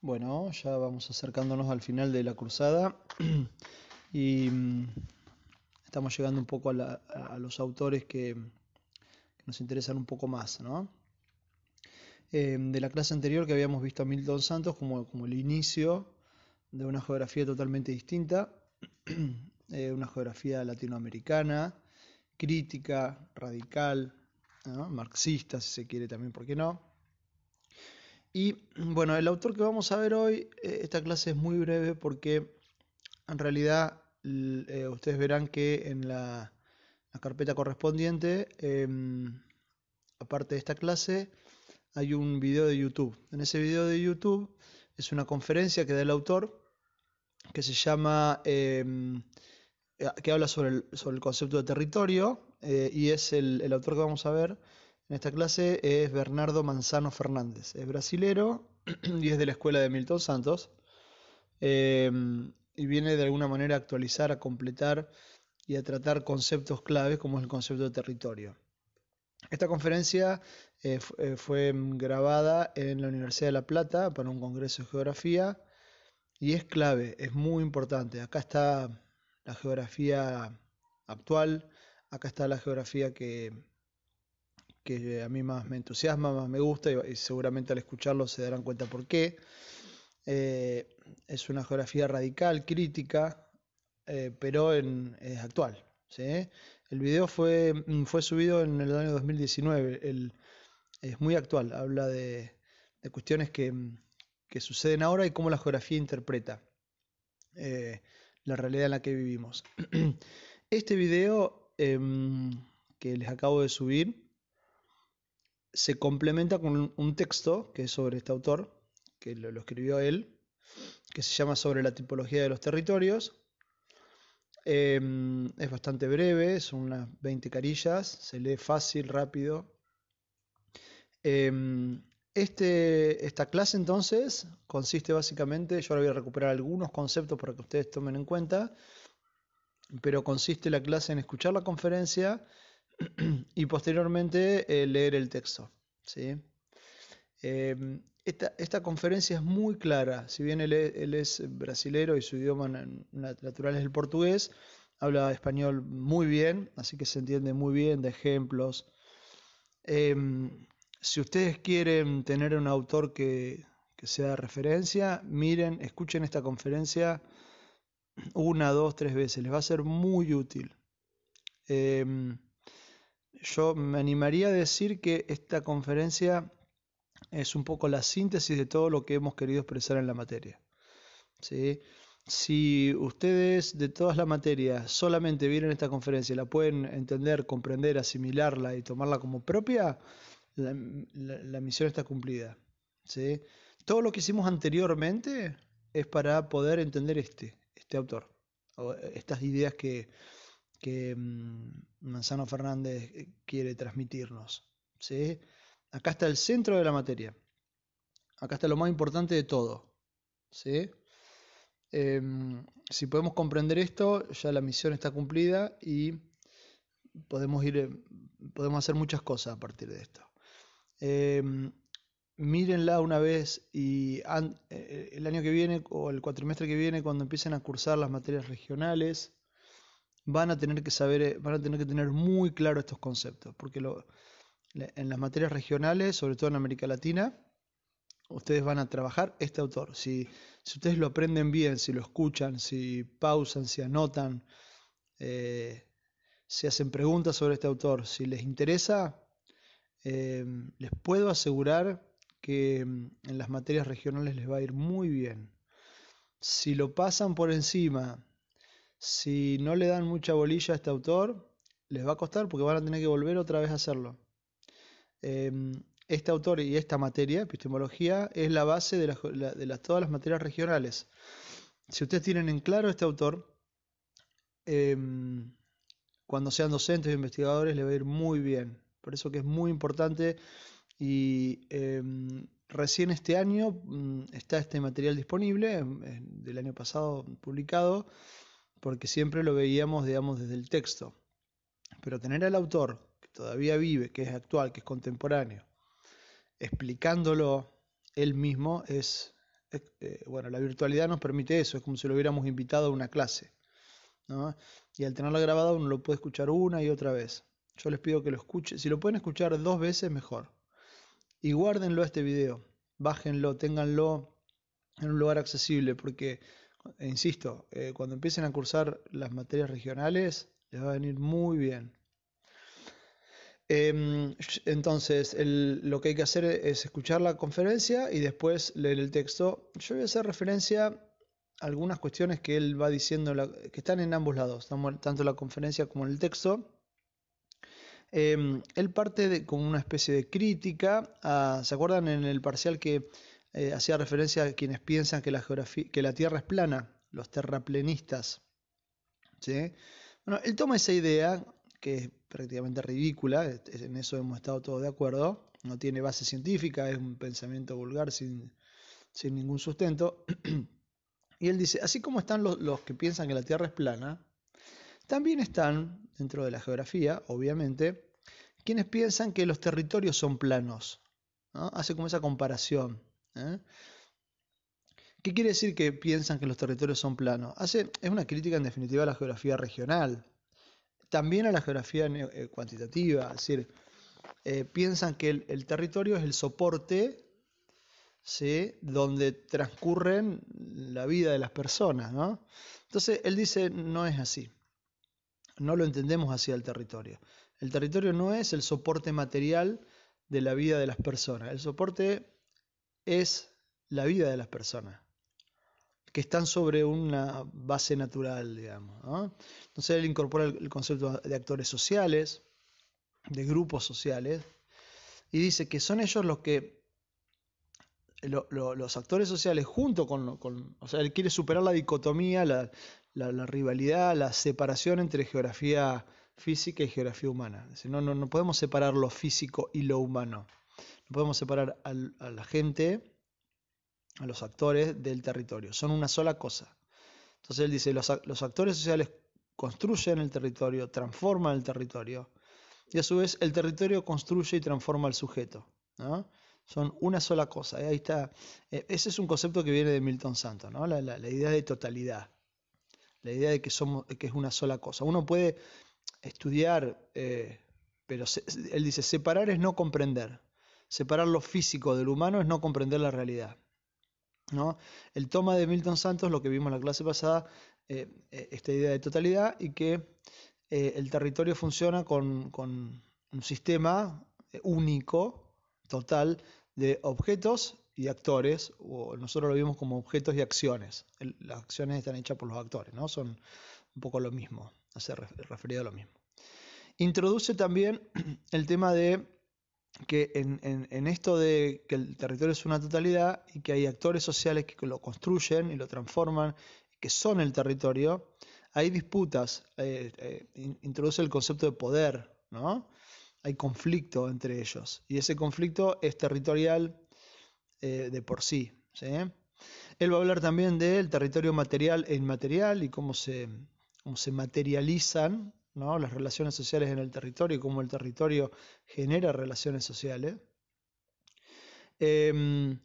Bueno, ya vamos acercándonos al final de la cruzada y mm, estamos llegando un poco a, los autores que, nos interesan un poco más, ¿no? Eh, de la clase anterior que habíamos visto a Milton Santos como, como el inicio de una geografía totalmente distinta, eh, una geografía latinoamericana, crítica, radical, marxista, si se quiere también, ¿por qué no? Y bueno, el autor que vamos a ver hoy, eh, esta clase es muy breve porque en realidad eh, ustedes verán que en la, carpeta correspondiente, em, aparte de esta clase, hay un video de YouTube. En ese video de YouTube es una conferencia que da el autor que se llama, em, eh, que habla sobre el, sobre el concepto de territorio y es el, el autor que vamos a ver en esta clase es Bernardo Manzano Fernández. Es brasilero y es de la escuela de Milton Santos eh, y viene de alguna manera a actualizar, a completar y a tratar conceptos claves como es el concepto de territorio. Esta conferencia eh, eh, fue grabada en la Universidad de La Plata para un congreso de geografía y es clave, es muy importante. Acá está la geografía actual, acá está la geografía que, que a mí más me entusiasma, más me gusta y, seguramente al escucharlo se darán cuenta por qué. Eh, es una geografía radical, crítica, eh, pero en, es actual. El video fue, mm, fue subido en el año 2019, el- es muy actual, habla de, de cuestiones que, mm, que suceden ahora y cómo la geografía interpreta eh, la realidad en la que vivimos. Este video em, que les acabo de subir se complementa con un, texto que es sobre este autor, que lo, lo escribió él, que se llama Sobre la tipología de los territorios. Em, es bastante breve, son unas 20 carillas, se lee fácil, rápido. Em, este, esta clase entonces consiste básicamente, yo ahora voy a recuperar algunos conceptos para que ustedes tomen en cuenta, pero consiste la clase en escuchar la conferencia y posteriormente eh, leer el texto. ¿sí? Eh, esta, esta conferencia es muy clara, si bien él él es brasilero y su idioma na- na- natural es el portugués, habla español muy bien, así que se entiende muy bien de ejemplos. Em, si ustedes quieren tener un autor que, que sea referencia, miren, escuchen esta conferencia una, dos, tres veces, les va a ser muy útil. Em, yo me animaría a decir que esta conferencia es un poco la síntesis de todo lo que hemos querido expresar en la materia. ¿sí? Si ustedes de todas las materias solamente vieron esta conferencia la pueden entender, comprender, asimilarla y tomarla como propia, la, misión está cumplida. ¿sí? Todo lo que hicimos anteriormente es para poder entender este, este autor, estas ideas que, que mm, Manzano Fernández eh, quiere transmitirnos. ¿sí? Acá está el centro de la materia. Acá está lo más importante de todo. ¿sí? Em, si podemos comprender esto, ya la misión está cumplida y podemos ir, eh, podemos hacer muchas cosas a partir de esto. Em, mírenla una vez y an- eh, el año que viene o el cuatrimestre que viene, cuando empiecen a cursar las materias regionales, van a tener que saber, eh, van a tener que tener muy claro estos conceptos, porque en las materias regionales, sobre todo en América Latina, ustedes van a trabajar este autor. Si, si ustedes lo aprenden bien, si lo escuchan, si pausan, si anotan, eh, si hacen preguntas sobre este autor, si les interesa, eh, les puedo asegurar que mm, en las materias regionales les va a ir muy bien. Si lo pasan por encima, si no le dan mucha bolilla a este autor, les va a costar porque van a tener que volver otra vez a hacerlo. Em, este autor y esta materia, epistemología, es la base de, de las- todas las materias regionales. Si ustedes tienen en claro este autor, em, cuando sean docentes o investigadores les va a ir muy bien. Por eso que es muy importante y em, recién este año mm, está este material disponible, del año pasado publicado, porque siempre lo veíamos, digamos, desde el texto. Pero tener al autor que todavía vive, que es actual, que es contemporáneo, explicándolo él mismo es, eh, bueno, la virtualidad nos permite eso, es como si lo hubiéramos invitado a una clase. ¿no? Y al tenerlo grabado uno lo puede escuchar una y otra vez. Yo les pido que lo escuchen, si lo pueden escuchar dos veces mejor. Y guárdenlo este video, bájenlo, ténganlo en un lugar accesible, porque, insisto, eh, cuando empiecen a cursar las materias regionales, les va a venir muy bien. Em, entonces, lo que hay que hacer es escuchar la conferencia y después leer el texto. Yo voy a hacer referencia a algunas cuestiones que él va diciendo, que están en ambos lados, tanto la conferencia como en el texto. Em, él parte de, como una especie de crítica. ¿Se acuerdan en el parcial que eh, hacía referencia a quienes piensan que la, geografía, que la Tierra es plana, los terraplenistas? ¿sí? Bueno, él toma esa idea que es prácticamente ridícula, en eso hemos estado todos de acuerdo, no tiene base científica, es un pensamiento vulgar sin, sin ningún sustento. y él dice, así como están los, los, que piensan que la Tierra es plana, también están, dentro de la geografía, obviamente, quienes piensan que los territorios son planos. Hace como esa comparación. ¿Eh? ¿Qué quiere decir que piensan que los territorios son planos? Es una crítica en definitiva a la geografía regional también a la geografía eh, cuantitativa, es decir, eh, piensan que el, territorio es el soporte ¿sí? donde transcurren la vida de las personas. ¿no? Entonces, él dice, no es así, no lo entendemos así al territorio. El territorio no es el soporte material de la vida de las personas, el soporte es la vida de las personas que están sobre una base natural, digamos. Entonces él incorpora el, concepto de actores sociales, de grupos sociales, y dice que son ellos los que, los actores sociales junto con, o sea, él quiere superar la dicotomía, la, rivalidad, la separación entre geografía física y geografía humana. no, no, no podemos separar lo físico y lo humano. No podemos separar a la gente a los actores del territorio. Son una sola cosa. Entonces él dice, los, actores sociales construyen el territorio, transforman el territorio, y a su vez el territorio construye y transforma al sujeto. Son una sola cosa. Ahí está. E, ese es un concepto que viene de Milton Santos, ¿no? la, idea de totalidad, la idea de que, somos, que es una sola cosa. Uno puede estudiar, eh, pero él dice, separar es no comprender. Separar lo físico del humano es no comprender la realidad. ¿no? El toma de Milton Santos, lo que vimos en la clase pasada, eh, eh, esta idea de totalidad y que eh, el territorio funciona con, un sistema único, total, de objetos y actores, o nosotros lo vimos como objetos y acciones. las acciones están hechas por los actores, ¿no? Son un poco lo mismo, hace referido a lo mismo. Introduce también el tema de que en, esto de que el territorio es una totalidad y que hay actores sociales que lo construyen y lo transforman, que son el territorio, hay disputas, eh, eh, introduce el concepto de poder, ¿no? Hay conflicto entre ellos y ese conflicto es territorial eh, de por sí, sí. Él va a hablar también del territorio material e inmaterial y cómo se, cómo se materializan las relaciones sociales en el territorio y cómo el territorio genera relaciones sociales. Em,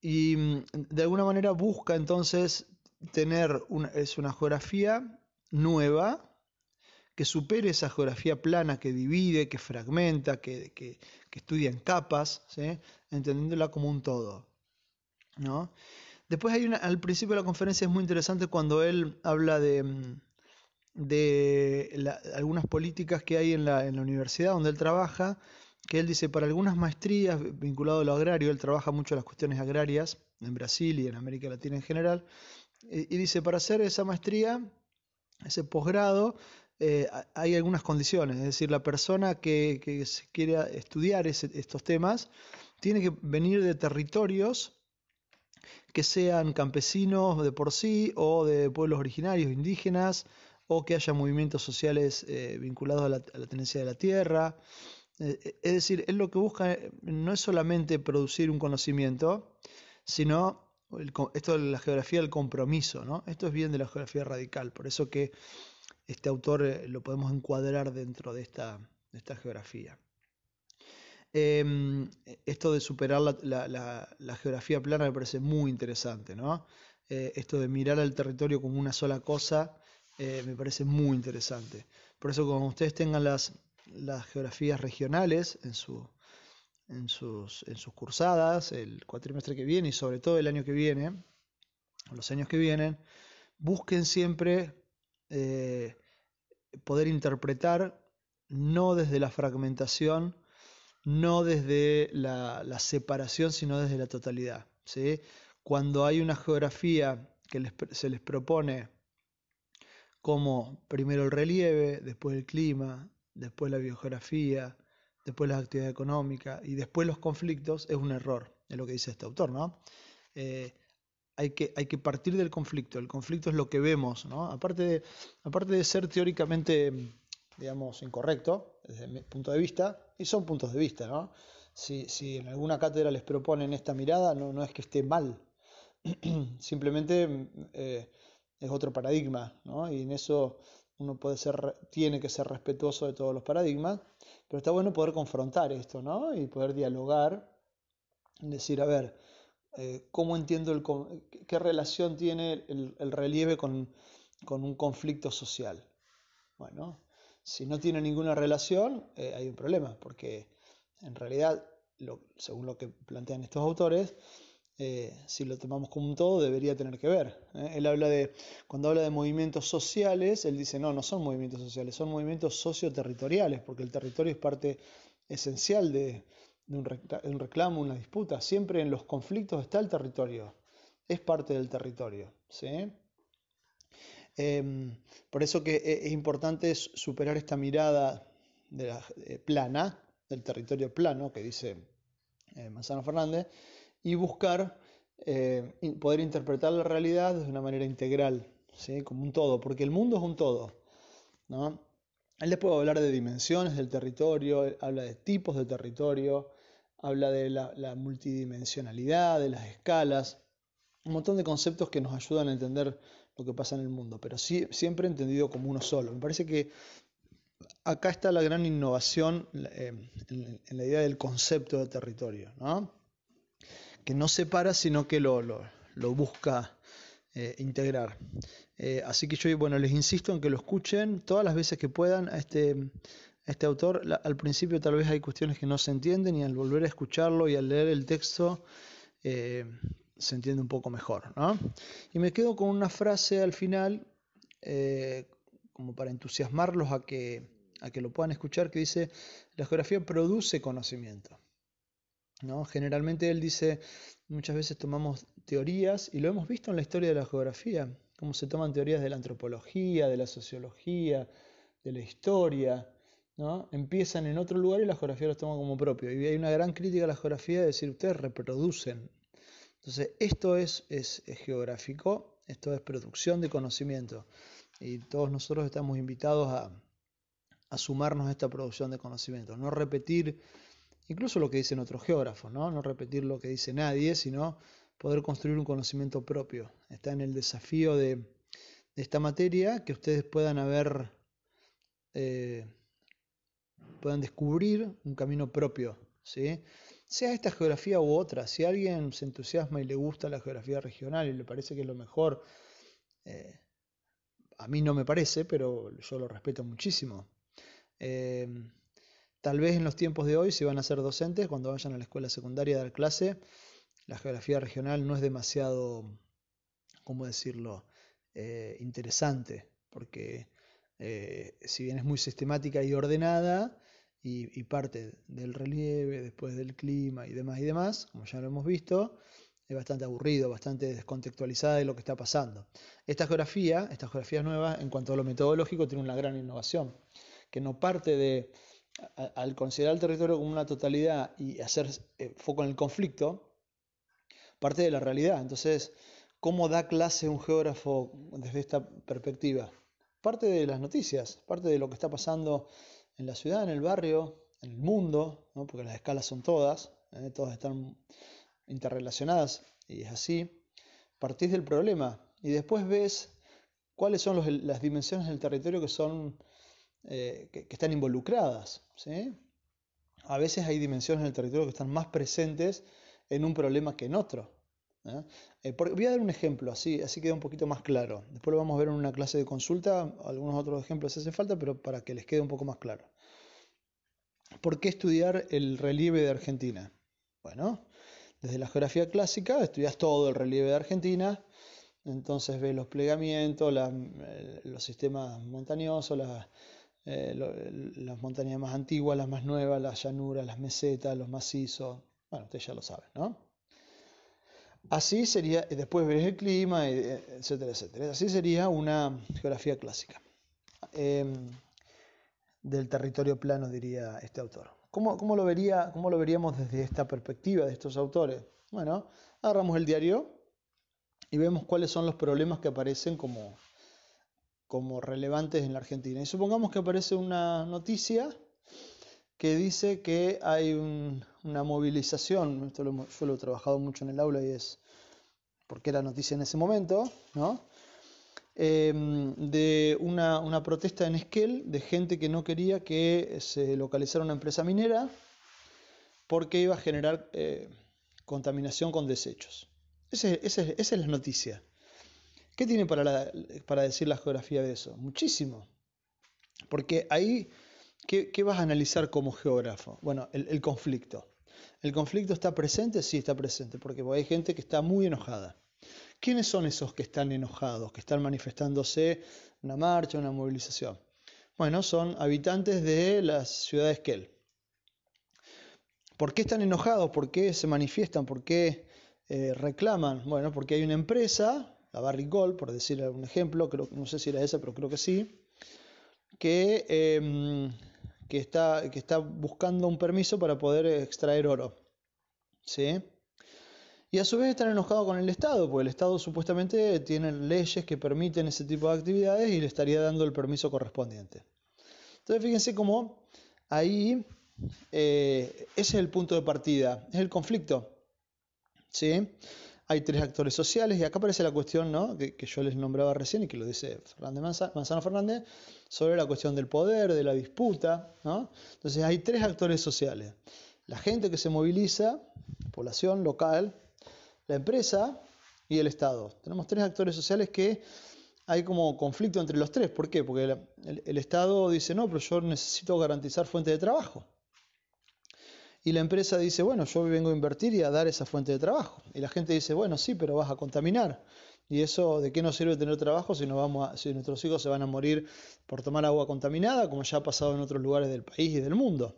y de alguna manera busca entonces tener una, es una geografía nueva que supere esa geografía plana que divide, que fragmenta, que, que, estudia en capas, entendiéndola como un todo. ¿no? Después hay una, al principio de la conferencia es muy interesante cuando él habla de, de algunas políticas que hay en la, en la universidad donde él trabaja, que él dice, para algunas maestrías vinculadas a lo agrario, él trabaja mucho las cuestiones agrarias en Brasil y en América Latina en general, y, dice, para hacer esa maestría, ese posgrado, eh, hay algunas condiciones, es decir, la persona que, que quiera estudiar estos temas tiene que venir de territorios que sean campesinos de por sí o de pueblos originarios, indígenas, o que haya movimientos sociales eh, vinculados a la, tenencia de la tierra. Eh, eh, es decir, él lo que busca no es solamente producir un conocimiento, sino esto de la geografía del compromiso, ¿no? Esto es bien de la geografía radical, por eso que este autor lo podemos encuadrar dentro de esta, esta geografía. Em, esto de superar la, geografía plana me parece muy interesante, ¿no? Esto de mirar al territorio como una sola cosa eh, me parece muy interesante. Por eso, cuando ustedes tengan las, las geografías regionales en, su, en, sus, en sus cursadas, el cuatrimestre que viene y sobre todo el año que viene, los años que vienen, busquen siempre eh, poder interpretar no desde la fragmentación, no desde la, separación, sino desde la totalidad. ¿sí? Cuando hay una geografía que se les propone como primero el relieve, después el clima, después la biogeografía, después las actividades económicas y después los conflictos, es un error, es lo que dice este autor, ¿no? Eh, hay que, hay que partir del conflicto. El conflicto es lo que vemos, ¿no? Aparte de, aparte de ser teóricamente, digamos, incorrecto desde mi punto de vista, y son puntos de vista, ¿no? Si, si en alguna cátedra les proponen esta mirada, no, no es que esté mal, simplemente eh, es otro paradigma, ¿no? Y en eso uno puede ser, tiene que ser respetuoso de todos los paradigmas, pero está bueno poder confrontar esto, ¿no? Y poder dialogar, decir, a ver, eh, cómo entiendo el, qué relación tiene el, relieve con, un conflicto social. Bueno, si no tiene ninguna relación, eh, hay un problema, porque en realidad, según lo que plantean estos autores, eh, si lo tomamos como un todo, debería tener que ver. Él habla de, cuando habla de movimientos sociales, él dice, no, no son movimientos sociales, son movimientos socioterritoriales, porque el territorio es parte esencial de, un, reclamo, una disputa. Siempre en los conflictos está el territorio, es parte del territorio. ¿sí? Em, por eso que e, es importante superar esta mirada eh, plana, del territorio plano, que dice eh, Manzano Fernández, y buscar eh, poder interpretar la realidad de una manera integral, ¿sí? como un todo, porque el mundo es un todo. ¿no? Él les puede hablar de dimensiones del territorio, habla de tipos de territorio, habla de la, multidimensionalidad, de las escalas, un montón de conceptos que nos ayudan a entender lo que pasa en el mundo, pero sí, siempre entendido como uno solo. Me parece que acá está la gran innovación eh, en, la idea del concepto de territorio, ¿no? Que no separa, sino que lo, lo busca eh, integrar. Eh, así que yo bueno, les insisto en que lo escuchen todas las veces que puedan a este, este autor. al principio tal vez hay cuestiones que no se entienden y al volver a escucharlo y al leer el texto eh, se entiende un poco mejor. Y me quedo con una frase al final, como para entusiasmarlos a que, a que lo puedan escuchar, que dice, la geografía produce conocimiento. Generalmente él dice, muchas veces tomamos teorías, y lo hemos visto en la historia de la geografía, cómo se toman teorías de la antropología, de la sociología, de la historia, ¿no? empiezan en otro lugar y la geografía los toma como propio. Y hay una gran crítica a la geografía de decir, ustedes reproducen. Entonces, esto es, es, geográfico, esto es producción de conocimiento. Y todos nosotros estamos invitados a, a sumarnos a esta producción de conocimiento, no repetir incluso lo que dicen otros geógrafos, ¿no? no repetir lo que dice nadie, sino poder construir un conocimiento propio. Está en el desafío de, esta materia que ustedes puedan haber, eh, puedan descubrir un camino propio, ¿sí? sea esta geografía u otra. Si alguien se entusiasma y le gusta la geografía regional y le parece que es lo mejor, eh, a mí no me parece, pero yo lo respeto muchísimo. Eh, Tal vez en los tiempos de hoy, si van a ser docentes, cuando vayan a la escuela secundaria a dar clase, la geografía regional no es demasiado, ¿cómo decirlo?, eh, interesante, porque eh, si bien es muy sistemática y ordenada, y, parte del relieve, después del clima y demás y demás, como ya lo hemos visto, es bastante aburrido, bastante descontextualizada de lo que está pasando. Esta geografía, esta geografía nueva, en cuanto a lo metodológico, tiene una gran innovación, que no parte de al considerar el territorio como una totalidad y hacer eh, foco en el conflicto, parte de la realidad. Entonces, ¿cómo da clase un geógrafo desde esta perspectiva? Parte de las noticias, parte de lo que está pasando en la ciudad, en el barrio, en el mundo, porque las escalas son todas, ¿eh? todas están interrelacionadas y es así. Partís del problema y después ves cuáles son las dimensiones del territorio que son eh, que, están involucradas. ¿sí? a veces hay dimensiones en el territorio que están más presentes en un problema que en otro. ¿eh? Eh, voy a dar un ejemplo, así, así queda un poquito más claro. Después lo vamos a ver en una clase de consulta, algunos otros ejemplos hace falta, pero para que les quede un poco más claro. ¿Por qué estudiar el relieve de Argentina? Bueno, desde la geografía clásica estudias todo el relieve de Argentina, entonces ves los plegamientos, los sistemas montañosos, las montañas más antiguas, las más nuevas, las llanuras, las mesetas, los macizos. Bueno, ustedes ya lo saben, ¿no? Así sería, después ves el clima, etcétera, etcétera. Así sería una geografía clásica. Em, del territorio plano, diría este autor. ¿Cómo, cómo, lo vería, ¿Cómo lo veríamos desde esta perspectiva de estos autores? Bueno, agarramos el diario y vemos cuáles son los problemas que aparecen como, como relevantes en la Argentina. Y supongamos que aparece una noticia que dice que hay una movilización, esto lo, yo lo he trabajado mucho en el aula y es porque era noticia en ese momento, ¿no? Em, de una, protesta en Esquel de gente que no quería que se localizara una empresa minera porque iba a generar eh, contaminación con desechos. Esa es la noticia. ¿Qué tiene para, decir la geografía de eso? Muchísimo. Porque ahí ¿Qué, vas a analizar como geógrafo? Bueno, el, conflicto. ¿El conflicto está presente? Sí, está presente, porque hay gente que está muy enojada. ¿Quiénes son esos que están enojados, que están manifestándose una marcha, una movilización? Bueno, son habitantes de la ciudad de Esquel. ¿Por qué están enojados? ¿Por qué se manifiestan? ¿Por qué eh, reclaman? Bueno, porque hay una empresa, la Barricol, por decir algún ejemplo, creo, no sé si era esa, pero creo que sí, que em, que está, que está buscando un permiso para poder extraer oro. ¿Sí? Y a su vez están enojados con el Estado, porque el Estado supuestamente tiene leyes que permiten ese tipo de actividades y le estaría dando el permiso correspondiente. Entonces fíjense cómo ahí eh, ese es el punto de partida, es el conflicto. ¿Sí? Hay tres actores sociales y acá aparece la cuestión ¿no? que, yo les nombraba recién y que lo dice Fernández Manzano, Fernández sobre la cuestión del poder, de la disputa. ¿no? Entonces hay tres actores sociales. La gente que se moviliza, población local, la empresa y el Estado. Tenemos tres actores sociales que hay como conflicto entre los tres. ¿Por qué? Porque el Estado dice, no, pero yo necesito garantizar fuente de trabajo. Y la empresa dice, bueno, yo vengo a invertir y a dar esa fuente de trabajo. Y la gente dice, bueno, sí, pero vas a contaminar. Y eso, ¿de qué nos sirve tener trabajo si, vamos si nuestros hijos se van a morir por tomar agua contaminada, como ya ha pasado en otros lugares del país y del mundo?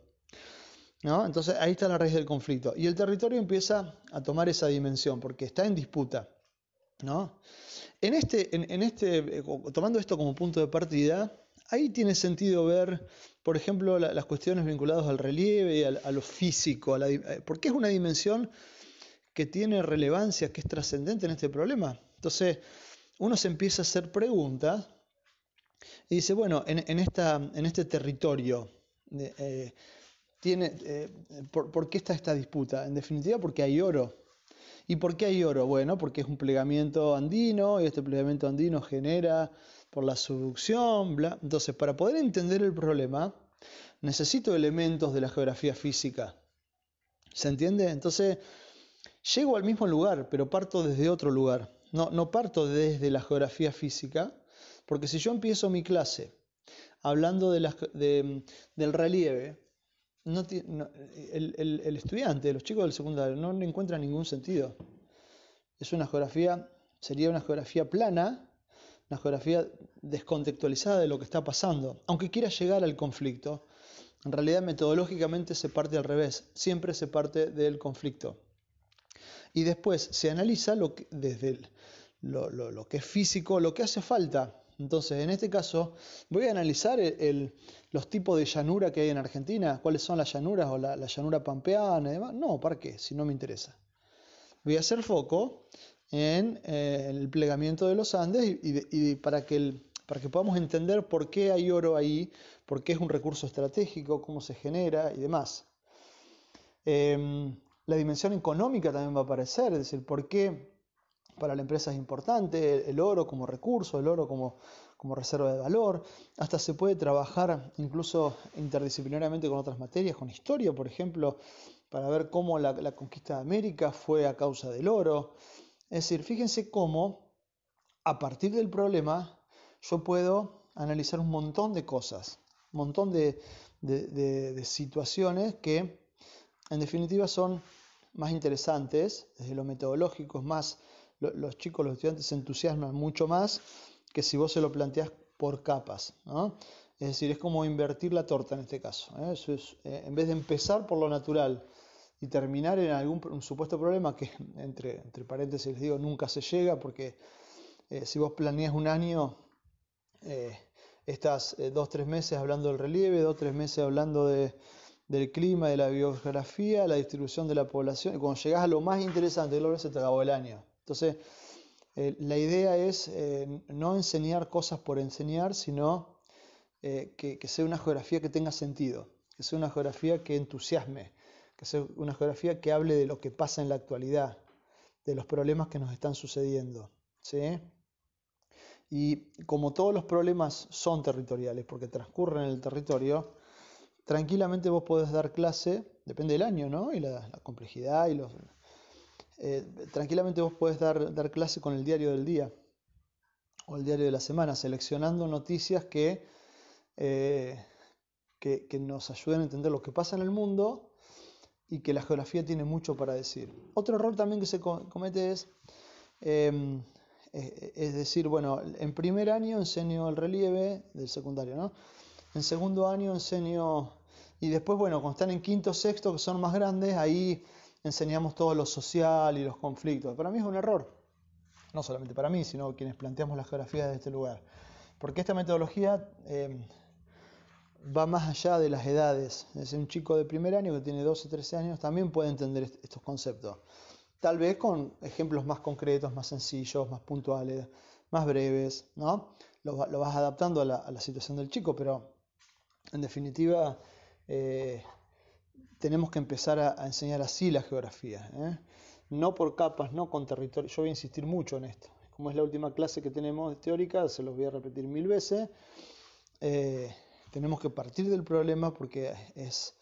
¿No? Entonces ahí está la raíz del conflicto. Y el territorio empieza a tomar esa dimensión, porque está en disputa. ¿no? En este, en, este, eh, tomando esto como punto de partida, ahí tiene sentido ver por ejemplo, las cuestiones vinculadas al relieve, y a lo físico, eh, porque es una dimensión que tiene relevancia, que es trascendente en este problema. Entonces, uno se empieza a hacer preguntas y dice, bueno, en, esta, en este territorio, eh, tiene, eh, ¿por, qué está esta disputa? En definitiva, porque hay oro. ¿Y por qué hay oro? Bueno, porque es un plegamiento andino y este plegamiento andino genera por la subducción, bla. Entonces, para poder entender el problema, necesito elementos de la geografía física. ¿Se entiende? Entonces, llego al mismo lugar, pero parto desde otro lugar. No, no parto desde la geografía física, porque si yo empiezo mi clase hablando de del relieve, el, estudiante, los chicos del secundario, no encuentra ningún sentido. Es una geografía, sería una geografía plana, una geografía descontextualizada de lo que está pasando. Aunque quiera llegar al conflicto, en realidad metodológicamente se parte al revés, siempre se parte del conflicto. Y después se analiza lo que, desde lo, que es físico, lo que hace falta. Entonces, en este caso, voy a analizar los tipos de llanura que hay en Argentina, cuáles son las llanuras o la, llanura pampeana y demás. No, ¿para qué? Si no me interesa. Voy a hacer foco en eh, el plegamiento de los Andes y, para, que para que podamos entender por qué hay oro ahí, por qué es un recurso estratégico, cómo se genera y demás. Em, la dimensión económica también va a aparecer, es decir, por qué para la empresa es importante el oro como recurso, el oro como, como reserva de valor, hasta se puede trabajar incluso interdisciplinariamente con otras materias, con historia, por ejemplo, para ver cómo la, la conquista de América fue a causa del oro. Es decir, fíjense cómo a partir del problema yo puedo analizar un montón de cosas, un montón de, situaciones que en definitiva son más interesantes, desde lo metodológico, más, los chicos, los estudiantes se entusiasman mucho más que si vos se lo planteás por capas. Es decir, es como invertir la torta en este caso. ¿eh? Eh, en vez de empezar por lo natural y terminar en algún supuesto problema que, entre, entre paréntesis les digo, nunca se llega, porque eh, si vos planeas un año, estás dos, tres meses hablando del relieve, dos, tres meses hablando de, del clima, de la biografía, la distribución de la población, y cuando llegás a lo más interesante, lo se te acabó el año. Entonces, eh, la idea es eh, no enseñar cosas por enseñar, sino eh, que, sea una geografía que tenga sentido, que sea una geografía que entusiasme, que sea una geografía que hable de lo que pasa en la actualidad, de los problemas que nos están sucediendo. ¿sí? Y como todos los problemas son territoriales, porque transcurren en el territorio, tranquilamente vos podés dar clase, depende del año, ¿no? Y la, complejidad y los... Eh, tranquilamente vos podés dar, dar clase con el diario del día o el diario de la semana, seleccionando noticias que, eh, que, que, nos ayuden a entender lo que pasa en el mundo y que la geografía tiene mucho para decir. Otro error también que se comete es, em, es decir, bueno, en primer año enseño el relieve del secundario, ¿no? En segundo año enseño, y después, bueno, cuando están en quinto, sexto, que son más grandes, ahí enseñamos todo lo social y los conflictos. Para mí es un error, no solamente para mí, sino quienes planteamos la geografía de este lugar. Porque esta metodología eh, va más allá de las edades. Es un chico de primer año que tiene 12, 13 años también puede entender estos conceptos. Tal vez con ejemplos más concretos, más sencillos, más puntuales, más breves, ¿no? Lo, vas adaptando a la, situación del chico, pero en definitiva, eh, tenemos que empezar a, enseñar así la geografía, ¿eh? no por capas, no con territorio. Yo voy a insistir mucho en esto. Como es la última clase que tenemos teórica, se los voy a repetir mil veces. Eh, tenemos que partir del problema porque es,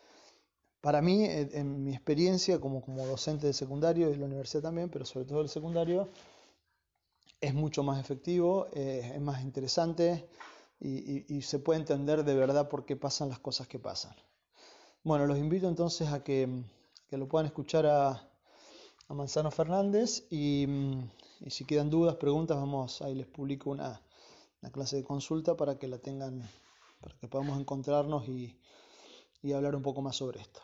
para mí, en, mi experiencia como, como docente de secundario y de la universidad también, pero sobre todo el secundario, es mucho más efectivo, es más interesante y, se puede entender de verdad por qué pasan las cosas que pasan. Bueno, los invito entonces a que, lo puedan escuchar a, Manzano Fernández y, si quedan dudas, preguntas, vamos, ahí les publico una, clase de consulta para que la tengan, para que podamos encontrarnos y hablar un poco más sobre esto.